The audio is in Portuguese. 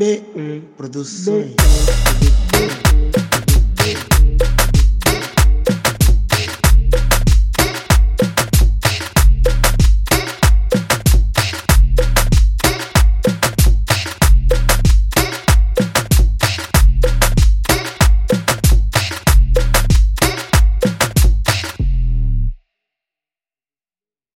B1 Produções.